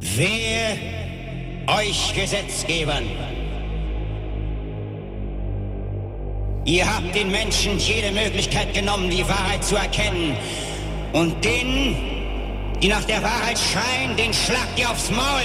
Wehe euch Gesetzgebern! Ihr habt den Menschen jede Möglichkeit genommen, die Wahrheit zu erkennen. Und denen, die nach der Wahrheit schreien, den schlagt ihr aufs Maul.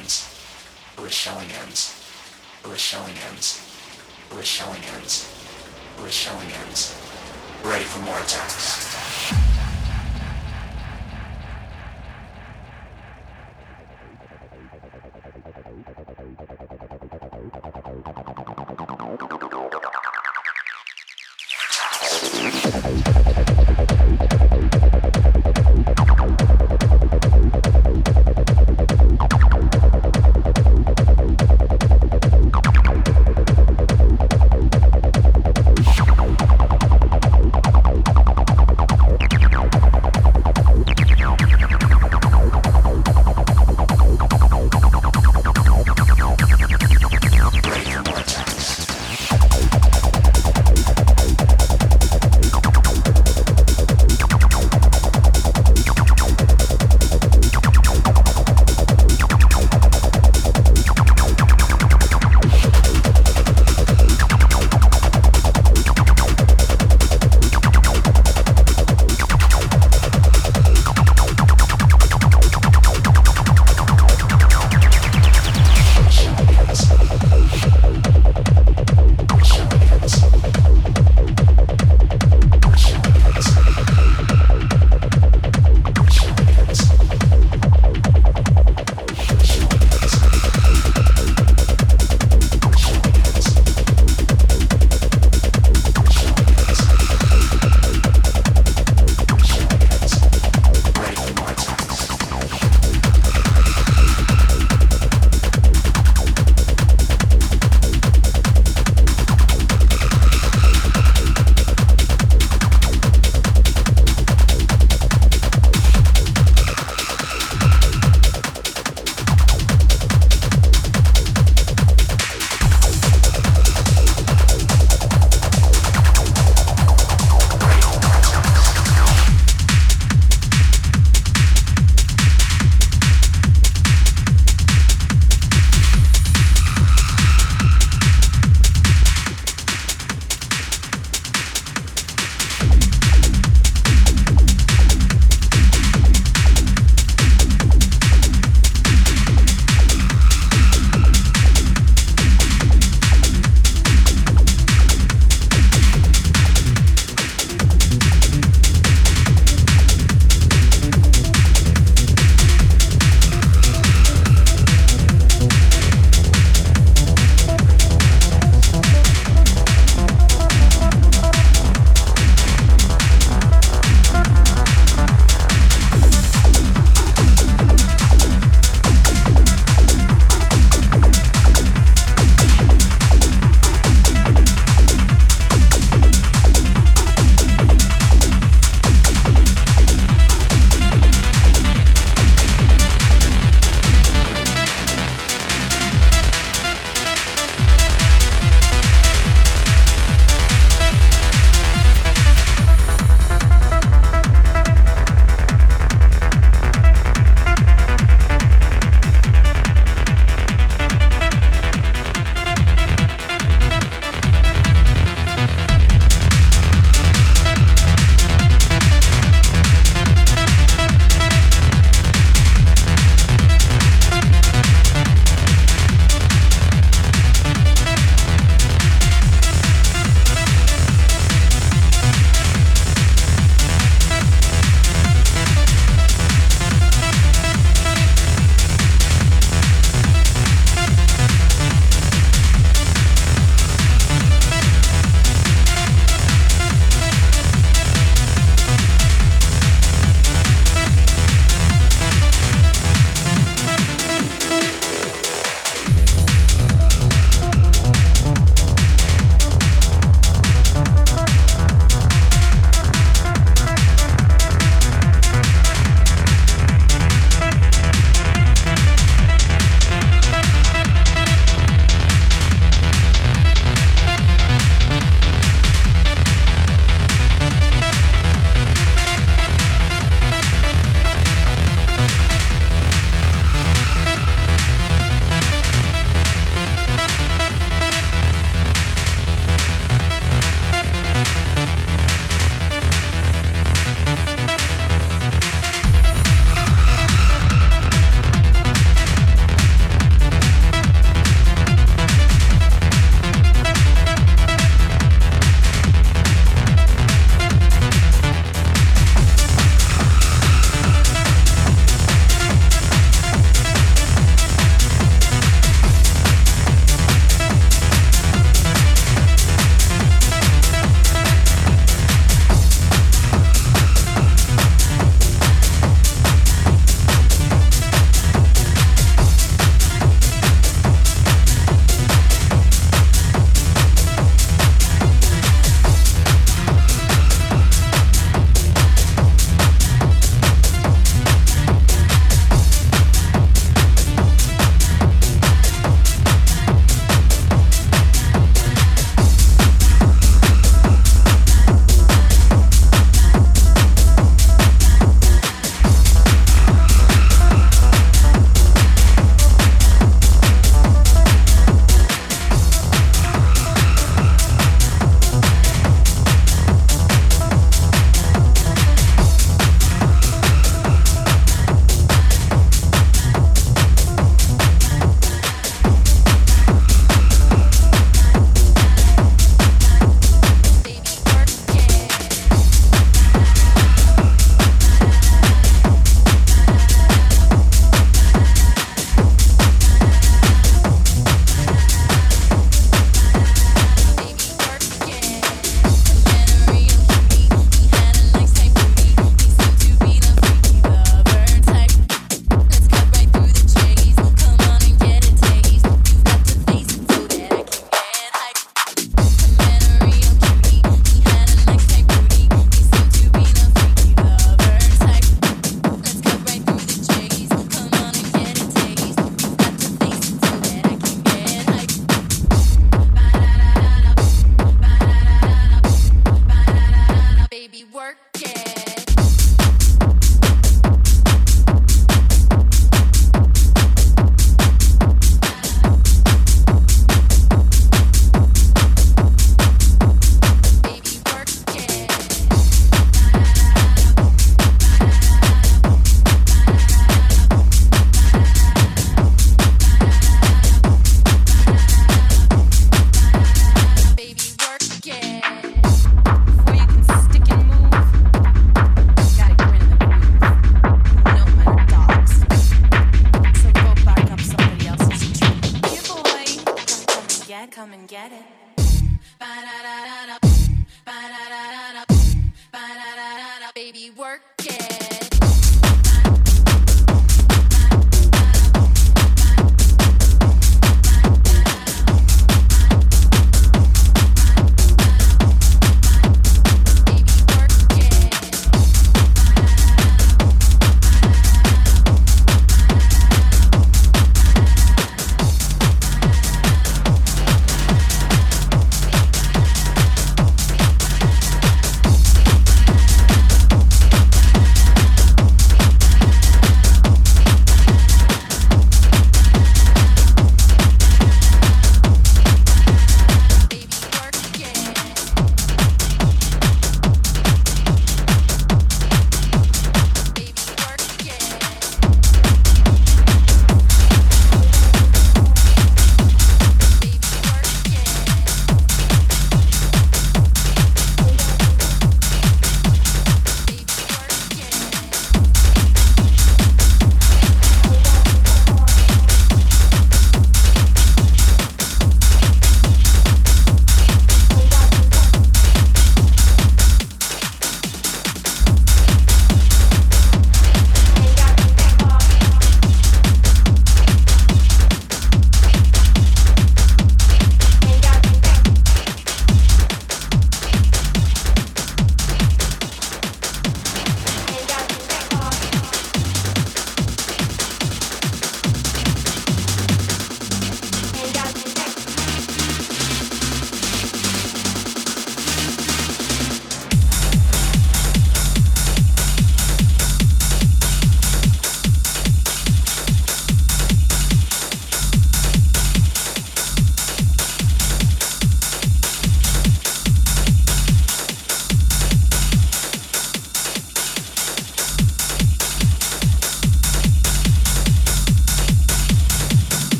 Aries, Rochelling ends. Rochelling Aries, ends. Aries, Rochelling ends. Ready for more attacks.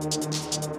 Música